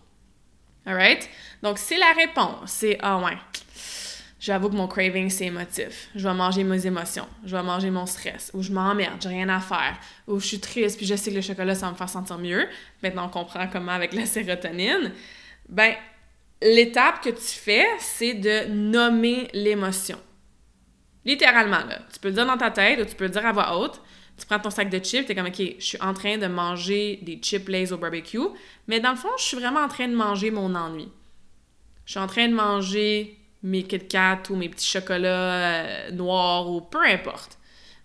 Alright? Donc, c'est la réponse. C'est Ah ouais, j'avoue que mon craving, c'est émotif. Je vais manger mes émotions. Je vais manger mon stress. Ou je m'emmerde, j'ai rien à faire. Ou je suis triste, puis je sais que le chocolat, ça va me faire sentir mieux. Maintenant, on comprend comment avec la sérotonine. Ben, l'étape que tu fais, c'est de nommer l'émotion. Littéralement, là. Tu peux le dire dans ta tête ou tu peux le dire à voix haute. Tu prends ton sac de chips, tu es comme, OK, je suis en train de manger des chips lays au barbecue, mais dans le fond, je suis vraiment en train de manger mon ennui. Je suis en train de manger mes Kit Kat ou mes petits chocolats euh, noirs ou peu importe.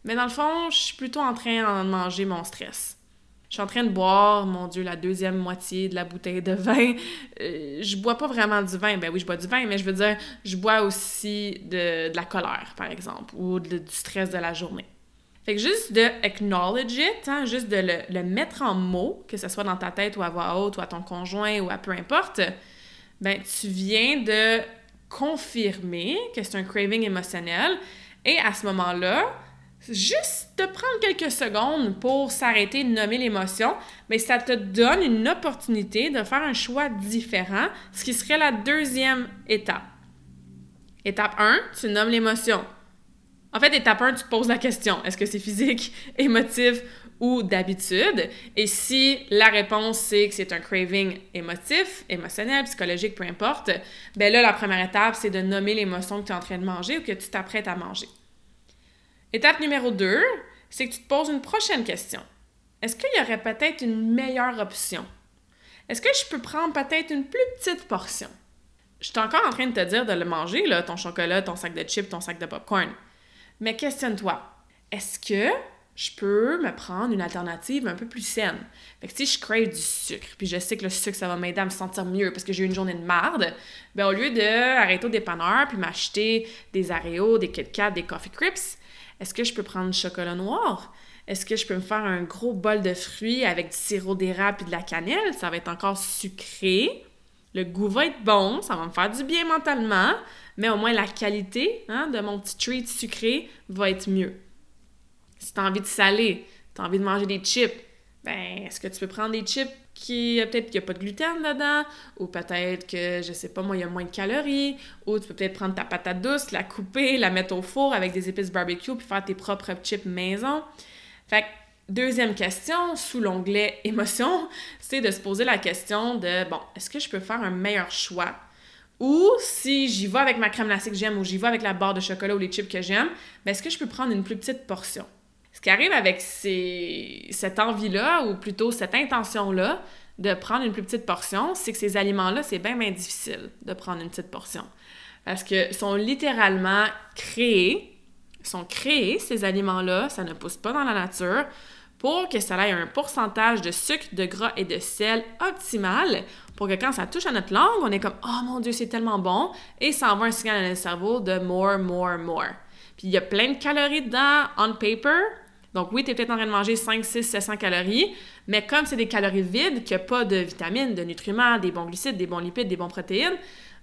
Mais dans le fond, je suis plutôt en train de manger mon stress. Je suis en train de boire, mon Dieu, la deuxième moitié de la bouteille de vin. Euh, je bois pas vraiment du vin. Ben oui, je bois du vin, mais je veux dire, je bois aussi de, la colère, par exemple, ou du stress de la journée. Fait que juste de acknowledge it, hein, juste de le, le, mettre en mots, que ce soit dans ta tête ou à voix haute ou à ton conjoint ou à peu importe, ben tu viens de confirmer que c'est un craving émotionnel et à ce moment-là, juste de prendre quelques secondes pour s'arrêter de nommer l'émotion, mais ça te donne une opportunité de faire un choix différent, ce qui serait la deuxième étape. Étape 1, tu nommes l'émotion. En fait, étape 1, tu te poses la question, est-ce que c'est physique, *laughs* émotif ou d'habitude? Et si la réponse c'est que c'est un craving émotif, émotionnel, psychologique, peu importe, ben là, la première étape, c'est de nommer l'émotion que tu es en train de manger ou que tu t'apprêtes à manger. Étape numéro 2, c'est que tu te poses une prochaine question. Est-ce qu'il y aurait peut-être une meilleure option? Est-ce que je peux prendre peut-être une plus petite portion? Je suis encore en train de te dire de le manger, là, ton chocolat, ton sac de chips, ton sac de popcorn. Mais questionne-toi, est-ce que je peux me prendre une alternative un peu plus saine? Fait que si je crave du sucre, puis je sais que le sucre, ça va m'aider à me sentir mieux parce que j'ai eu une journée de marde, ben au lieu de arrêter au dépanneur puis m'acheter des Areos, des Kit Kat, des Coffee Crips, est-ce que je peux prendre du chocolat noir? Est-ce que je peux me faire un gros bol de fruits avec du sirop d'érable et de la cannelle? Ça va être encore sucré. Le goût va être bon, ça va me faire du bien mentalement, mais au moins la qualité hein, de mon petit treat sucré va être mieux. Si tu as envie de saler, tu as envie de manger des chips, ben, est-ce que tu peux prendre des chips? Qui peut-être qu'il n'y a pas de gluten dedans, ou peut-être que, je sais pas moi, il y a moins de calories, ou tu peux peut-être prendre ta patate douce, la couper, la mettre au four avec des épices barbecue, puis faire tes propres chips maison. Fait que, deuxième question, sous l'onglet *laughs* émotion, c'est de se poser la question de, bon, est-ce que je peux faire un meilleur choix? Ou si j'y vais avec ma crème glacée que j'aime, ou j'y vais avec la barre de chocolat ou les chips que j'aime, ben est-ce que je peux prendre une plus petite portion? Ce qui arrive avec cette envie-là, ou plutôt cette intention-là, de prendre une plus petite portion, c'est que ces aliments-là, c'est bien, bien difficile de prendre une petite portion. Parce que sont littéralement créés, sont créés, ces aliments-là, ça ne pousse pas dans la nature, pour que ça ait un pourcentage de sucre, de gras et de sel optimal, pour que quand ça touche à notre langue, on est comme « Oh mon Dieu, c'est tellement bon! » et ça envoie un signal à notre cerveau de « more, more, more ». Puis il y a plein de calories dedans, on paper, donc oui, tu es peut-être en train de manger 5, 6, 700 calories, mais comme c'est des calories vides, qu'il n'y a pas de vitamines, de nutriments, des bons glucides, des bons lipides, des bons protéines,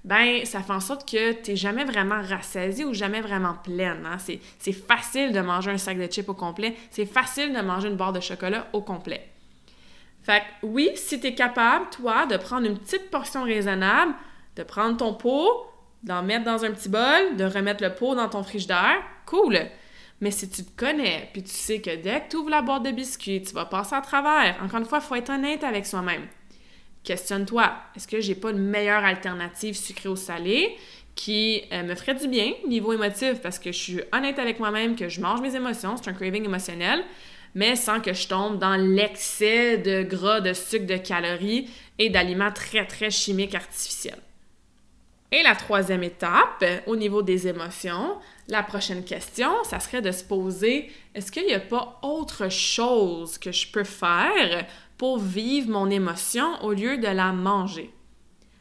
ben ça fait en sorte que tu n'es jamais vraiment rassasié ou jamais vraiment pleine. Hein? C'est facile de manger un sac de chips au complet. C'est facile de manger une barre de chocolat au complet. Fait que oui, si tu es capable, toi, de prendre une petite portion raisonnable, de prendre ton pot, d'en mettre dans un petit bol, de remettre le pot dans ton frigidaire, cool. Mais si tu te connais, puis tu sais que dès que tu ouvres la boîte de biscuits, tu vas passer à travers, encore une fois, il faut être honnête avec soi-même. Questionne-toi, est-ce que j'ai pas une meilleure alternative sucrée ou salée qui euh, me ferait du bien niveau émotif? Parce que je suis honnête avec moi-même, que je mange mes émotions, c'est un craving émotionnel, mais sans que je tombe dans l'excès de gras, de sucre, de calories et d'aliments très, très chimiques artificiels. Et la troisième étape, au niveau des émotions, la prochaine question, ça serait de se poser, est-ce qu'il n'y a pas autre chose que je peux faire pour vivre mon émotion au lieu de la manger?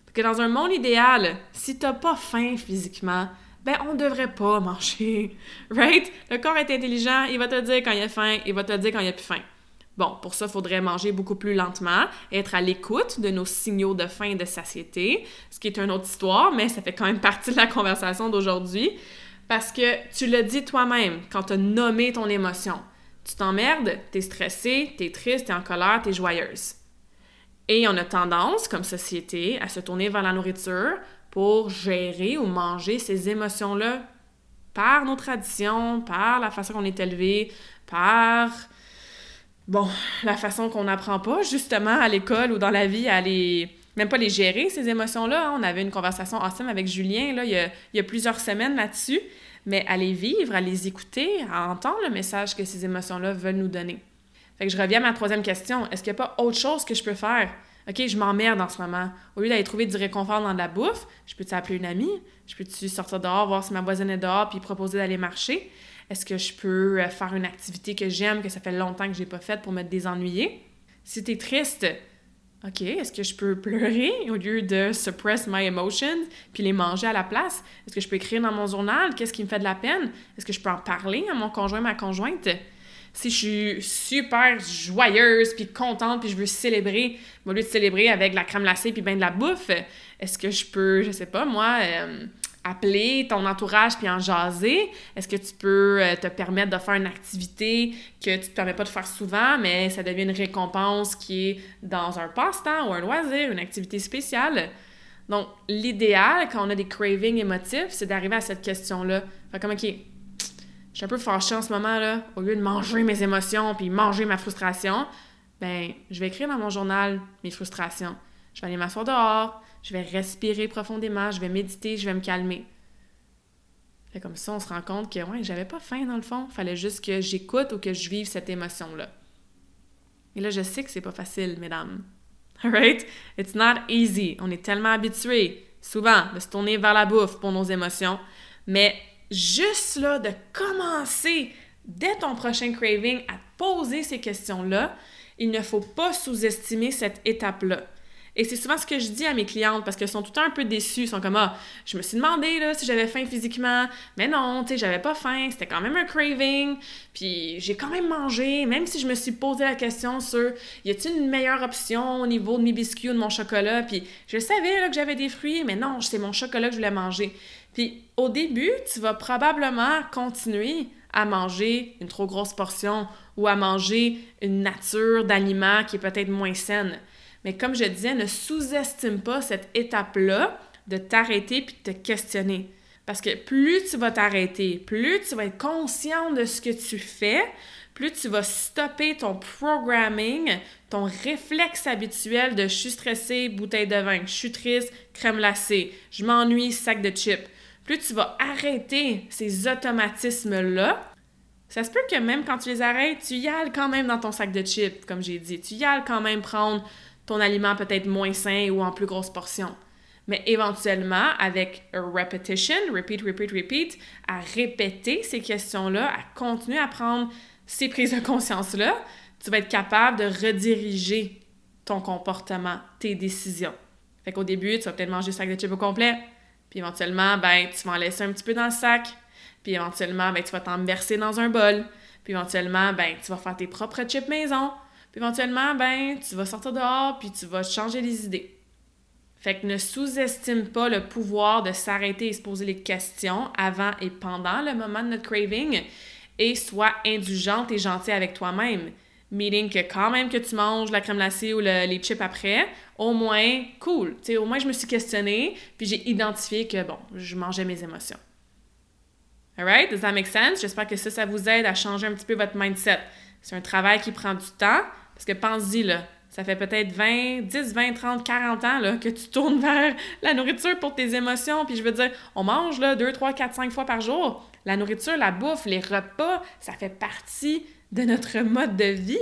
Parce que dans un monde idéal, si tu n'as pas faim physiquement, ben on devrait pas *laughs* manger, right? Le corps est intelligent, il va te dire quand il a faim, il va te dire quand il a plus faim. Bon, pour ça, il faudrait manger beaucoup plus lentement, être à l'écoute de nos signaux de faim et de satiété, ce qui est une autre histoire, mais ça fait quand même partie de la conversation d'aujourd'hui. Parce que tu l'as dit toi-même quand tu as nommé ton émotion. Tu t'emmerdes, t'es stressé, t'es triste, t'es en colère, t'es joyeuse. Et on a tendance, comme société, à se tourner vers la nourriture pour gérer ou manger ces émotions-là par nos traditions, par la façon qu'on est élevé, par bon, la façon qu'on n'apprend pas justement à l'école ou dans la vie à les même pas les gérer ces émotions-là. Hein. On avait une conversation awesome avec Julien là, il, y a, il y a plusieurs semaines là-dessus, mais à les vivre, à les écouter, à entendre le message que ces émotions-là veulent nous donner. Fait que je reviens à ma troisième question. Est-ce qu'il n'y a pas autre chose que je peux faire? OK, je m'emmerde en ce moment. Au lieu d'aller trouver du réconfort dans de la bouffe, je peux-tu appeler une amie? Je peux-tu sortir dehors, voir si ma voisine est dehors, puis proposer d'aller marcher? Est-ce que je peux euh, faire une activité que j'aime, que ça fait longtemps que je n'ai pas faite pour me désennuyer? Si tu es triste, OK, est-ce que je peux pleurer au lieu de suppress my emotions puis les manger à la place? Est-ce que je peux écrire dans mon journal? Qu'est-ce qui me fait de la peine? Est-ce que je peux en parler à mon conjoint, ma conjointe? Si je suis super joyeuse puis contente puis je veux célébrer, au lieu de célébrer avec la crème glacée puis ben de la bouffe, est-ce que je peux, je sais pas moi, euh, appeler ton entourage puis en jaser? Est-ce que tu peux euh, te permettre de faire une activité que tu te permets pas de faire souvent, mais ça devient une récompense qui est dans un passe-temps ou un loisir, une activité spéciale? Donc, l'idéal, quand on a des cravings émotifs, c'est d'arriver à cette question-là. Fait comme, OK, je suis un peu fâchée en ce moment, là. Au lieu de manger mes émotions puis manger ma frustration, ben, je vais écrire dans mon journal mes frustrations. Je vais aller m'asseoir dehors, je vais respirer profondément, je vais méditer, je vais me calmer. Fait comme ça, on se rend compte que, ouais, j'avais pas faim dans le fond. Fallait juste que j'écoute ou que je vive cette émotion-là. Et là, je sais que c'est pas facile, mesdames. *laughs* Alright? It's not easy. On est tellement habitués, souvent, de se tourner vers la bouffe pour nos émotions. Mais juste là, de commencer dès ton prochain craving à poser ces questions-là, il ne faut pas sous-estimer cette étape-là. Et c'est souvent ce que je dis à mes clientes parce qu'elles sont tout le temps un peu déçues. Elles sont comme Ah, je me suis demandé là, si j'avais faim physiquement. Mais non, tu sais, j'avais pas faim. C'était quand même un craving. Puis j'ai quand même mangé, même si je me suis posé la question sur y a-t-il une meilleure option au niveau de mes biscuits ou de mon chocolat? Puis je savais là, que j'avais des fruits, mais non, c'est mon chocolat que je voulais manger. Puis au début, tu vas probablement continuer à manger une trop grosse portion ou à manger une nature d'aliments qui est peut-être moins saine. Mais comme je disais, ne sous-estime pas cette étape-là de t'arrêter puis de te questionner. Parce que plus tu vas t'arrêter, plus tu vas être conscient de ce que tu fais, plus tu vas stopper ton programming, ton réflexe habituel de je suis stressé, bouteille de vin, je suis triste, crème glacée, je m'ennuie, sac de chips. Plus tu vas arrêter ces automatismes-là, ça se peut que même quand tu les arrêtes, tu y ailles quand même dans ton sac de chips, comme j'ai dit. Tu y ailles quand même prendre ton aliment peut-être moins sain ou en plus grosse portion. Mais éventuellement, avec repetition, repeat, repeat, repeat, à répéter ces questions-là, à continuer à prendre ces prises de conscience-là, tu vas être capable de rediriger ton comportement, tes décisions. Fait qu'au début, tu vas peut-être manger le sac de chips au complet, puis éventuellement, ben, tu vas en laisser un petit peu dans le sac, puis éventuellement, ben, tu vas t'en verser dans un bol, puis éventuellement, ben, tu vas faire tes propres chips maison, éventuellement, ben, tu vas sortir dehors, puis tu vas changer les idées. Fait que ne sous-estime pas le pouvoir de s'arrêter et se poser les questions avant et pendant le moment de notre craving et sois indulgente et gentille avec toi-même. Meaning que quand même que tu manges la crème glacée ou les chips après, au moins, cool. sais, au moins, je me suis questionnée, puis j'ai identifié que, bon, je mangeais mes émotions. Alright? Does that make sense? J'espère que ça, ça vous aide à changer un petit peu votre mindset. C'est un travail qui prend du temps, parce que pense-y, là, ça fait peut-être 20, 10, 20, 30, 40 ans là, que tu tournes *laughs* vers la nourriture pour tes émotions. Puis je veux dire, on mange là, 2, 3, 4, 5 fois par jour. La nourriture, la bouffe, les repas, ça fait partie de notre *laughs* mode de vie.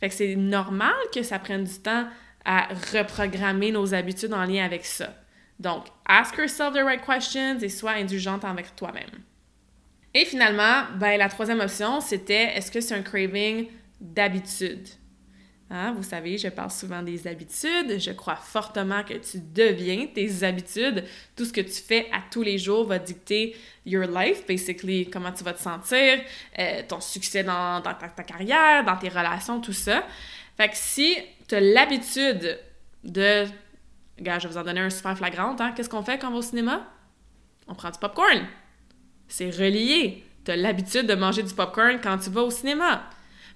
Fait que c'est normal que ça prenne du temps à reprogrammer nos habitudes en lien avec ça. Donc, ask yourself the right questions et sois indulgente avec toi-même. Et finalement, ben, la troisième option, c'était est-ce que c'est un craving d'habitude? Hein, vous savez, je parle souvent des habitudes. Je crois fortement que tu deviens tes habitudes. Tout ce que tu fais à tous les jours va dicter your life, basically, comment tu vas te sentir, euh, ton succès dans, ta, carrière, dans tes relations, tout ça. Fait que si tu as l'habitude de. Regarde, je vais vous en donner un super flagrant. Hein? Qu'est-ce qu'on fait quand on va au cinéma? On prend du popcorn. C'est relié. Tu as l'habitude de manger du popcorn quand tu vas au cinéma.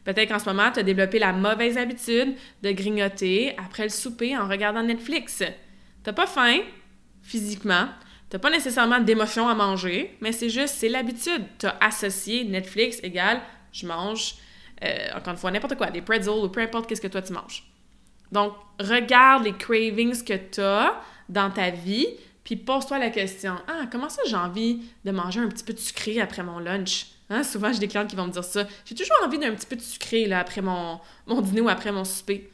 Peut-être qu'en ce moment, tu as développé la mauvaise habitude de grignoter après le souper en regardant Netflix. T'as pas faim, physiquement. T'as pas nécessairement d'émotion à manger, mais c'est juste, c'est l'habitude. Tu as associé Netflix égale je mange, euh, encore une fois, n'importe quoi, des pretzels ou peu importe qu'est-ce que toi tu manges. Donc, regarde les cravings que tu as dans ta vie, puis pose-toi la question Ah, comment ça j'ai envie de manger un petit peu de sucré après mon lunch Hein? Souvent, j'ai des clients qui vont me dire ça. J'ai toujours envie d'un petit peu de sucré après mon, mon dîner ou après mon souper.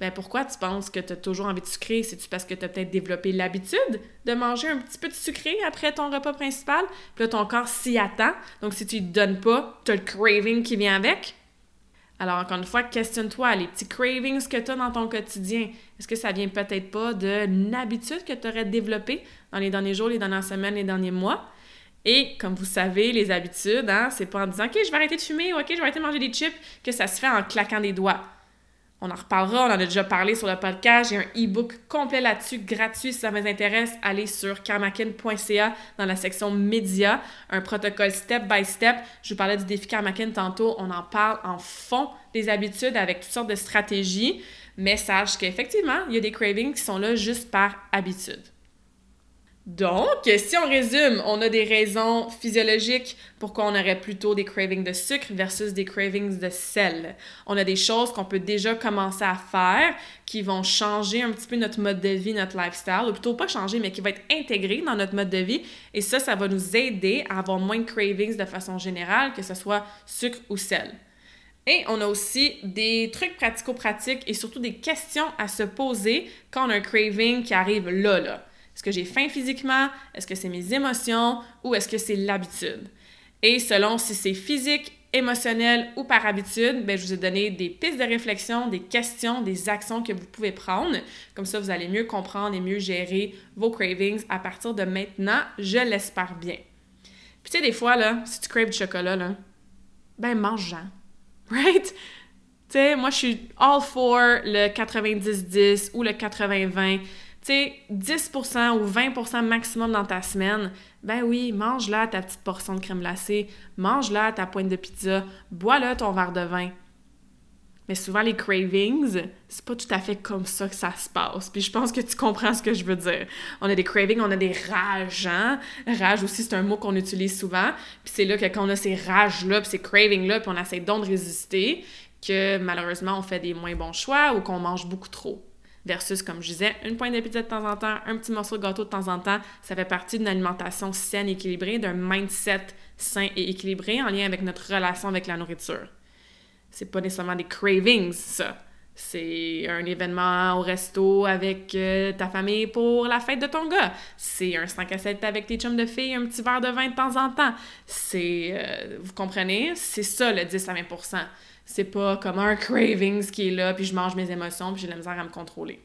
Ben pourquoi tu penses que tu as toujours envie de sucré? C'est-tu parce que tu as peut-être développé l'habitude de manger un petit peu de sucré après ton repas principal? Puis là, ton corps s'y attend. Donc, si tu ne donnes pas, tu as le craving qui vient avec. Alors, encore une fois, questionne-toi, les petits cravings que tu as dans ton quotidien, est-ce que ça vient peut-être pas d'une habitude que tu aurais développée dans les derniers jours, les dernières semaines, les derniers mois? Et comme vous savez, les habitudes, hein, c'est pas en disant OK, je vais arrêter de fumer, OK, je vais arrêter de manger des chips, que ça se fait en claquant des doigts. On en reparlera, on en a déjà parlé sur le podcast. J'ai un e-book complet là-dessus, gratuit. Si ça vous intéresse, allez sur karmakin.ca dans la section médias, un protocole step by step. Je vous parlais du défi Karmakin tantôt. On en parle en fond des habitudes avec toutes sortes de stratégies. Mais sache qu'effectivement, il y a des cravings qui sont là juste par habitude. Donc, si on résume, on a des raisons physiologiques pourquoi on aurait plutôt des cravings de sucre versus des cravings de sel. On a des choses qu'on peut déjà commencer à faire qui vont changer un petit peu notre mode de vie, notre lifestyle, ou plutôt pas changer, mais qui va être intégré dans notre mode de vie. Et ça, ça va nous aider à avoir moins de cravings de façon générale, que ce soit sucre ou sel. Et on a aussi des trucs pratico-pratiques et surtout des questions à se poser quand on a un craving qui arrive là, là. Est-ce que j'ai faim physiquement? Est-ce que c'est mes émotions? Ou est-ce que c'est l'habitude? Et selon si c'est physique, émotionnel ou par habitude, ben, je vous ai donné des pistes de réflexion, des questions, des actions que vous pouvez prendre. Comme ça, vous allez mieux comprendre et mieux gérer vos cravings à partir de maintenant, je l'espère bien. Puis tu sais, des fois, là, si tu craves du chocolat, là, ben mange-en. *laughs* Right? Tu sais, moi, je suis all for le 90-10 ou le 80-20 sais, 10% ou 20% maximum dans ta semaine, ben oui, mange-la ta petite portion de crème glacée, mange-la ta pointe de pizza, bois-la ton verre de vin. Mais souvent, les cravings, c'est pas tout à fait comme ça que ça se passe. Puis je pense que tu comprends ce que je veux dire. On a des cravings, on a des rages, hein? Rage aussi, c'est un mot qu'on utilise souvent. Puis c'est là que quand on a ces rages-là, puis ces cravings-là, puis on essaie donc de résister, que malheureusement, on fait des moins bons choix ou qu'on mange beaucoup trop versus, comme je disais, une pointe de de temps en temps, un petit morceau de gâteau de temps en temps. Ça fait partie d'une alimentation saine, équilibrée, d'un mindset sain et équilibré en lien avec notre relation avec la nourriture. C'est pas nécessairement des cravings, ça. C'est un événement au resto avec euh, ta famille pour la fête de ton gars. C'est un 5 à 7 avec tes chums de filles, un petit verre de vin de temps en temps. C'est, euh, vous comprenez? C'est ça le 10 à 20 c'est pas comme un cravings qui est là, puis je mange mes émotions, puis j'ai la misère à me contrôler.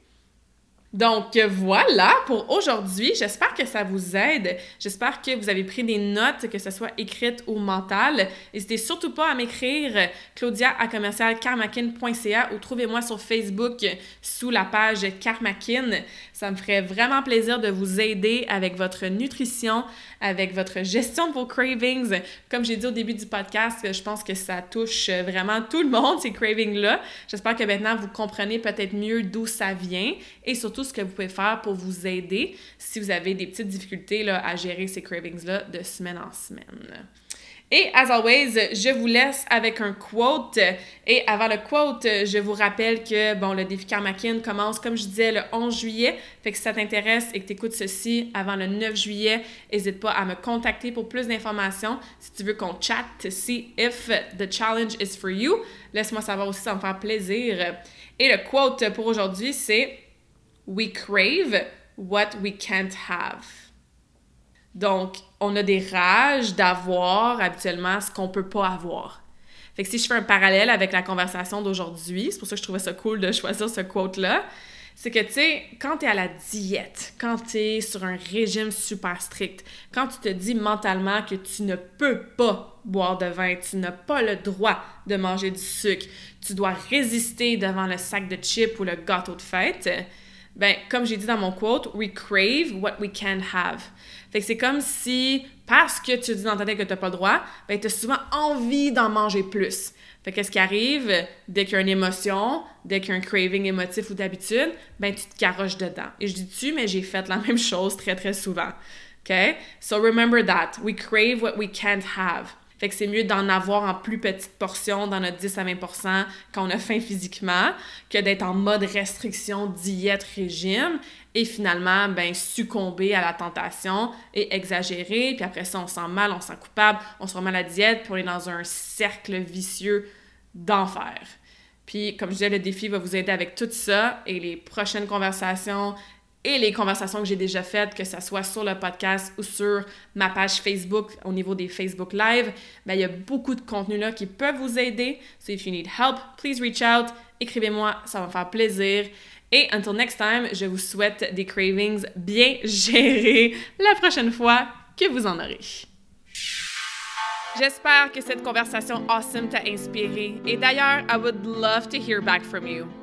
Donc voilà pour aujourd'hui. J'espère que ça vous aide. J'espère que vous avez pris des notes, que ce soit écrites ou mentales. N'hésitez surtout pas à m'écrire claudia à ou trouvez-moi sur Facebook sous la page Carmakin. Ça me ferait vraiment plaisir de vous aider avec votre nutrition, avec votre gestion de vos cravings. Comme j'ai dit au début du podcast, je pense que ça touche vraiment tout le monde, ces cravings-là. J'espère que maintenant vous comprenez peut-être mieux d'où ça vient et surtout ce que vous pouvez faire pour vous aider si vous avez des petites difficultés là, à gérer ces cravings-là de semaine en semaine. Et as always, je vous laisse avec un quote. Et avant le quote, je vous rappelle que bon, le défi Karmakin commence, comme je disais, le 11 juillet. Fait que si ça t'intéresse et que tu écoutes ceci avant le 9 juillet, n'hésite pas à me contacter pour plus d'informations. Si tu veux qu'on chatte see if the challenge is for you, laisse-moi savoir aussi, ça me faire plaisir. Et le quote pour aujourd'hui, c'est We crave what we can't have. Donc, on a des rages d'avoir habituellement ce qu'on peut pas avoir. Fait que si je fais un parallèle avec la conversation d'aujourd'hui, c'est pour ça que je trouvais ça cool de choisir ce quote-là, c'est que, tu sais, quand tu es à la diète, quand tu es sur un régime super strict, quand tu te dis mentalement que tu ne peux pas boire de vin, tu n'as pas le droit de manger du sucre, tu dois résister devant le sac de chips ou le gâteau de fête, ben, comme j'ai dit dans mon quote, we crave what we can't have. Fait que c'est comme si, parce que tu dis dans ta tête que tu n'as pas le droit, ben, tu as souvent envie d'en manger plus. Fait qu'est-ce qui arrive? Dès qu'il y a une émotion, dès qu'il y a un craving émotif ou d'habitude, ben tu te caroches dedans. Et je dis tu, mais j'ai fait la *laughs* même chose très très souvent. OK? So remember that. We crave what we can't have. Fait que c'est mieux d'en avoir en plus petite portion dans notre 10 à 20% quand on a faim physiquement que d'être en mode restriction, diète, régime et finalement, ben, succomber à la tentation et exagérer. Puis après ça, on sent mal, on sent coupable, on se remet à la diète, pour aller dans un cercle vicieux d'enfer. Puis, comme je disais, le défi va vous aider avec tout ça et les prochaines conversations et les conversations que j'ai déjà faites, que ce soit sur le podcast ou sur ma page Facebook au niveau des Facebook Live, ben, il y a beaucoup de contenu là qui peuvent vous aider. So if you need help, please reach out, écrivez-moi, ça va me faire plaisir. Et until next time, je vous souhaite des cravings bien gérés la prochaine fois que vous en aurez. J'espère que cette conversation awesome t'a inspiré. Et d'ailleurs, I would love to hear back from you.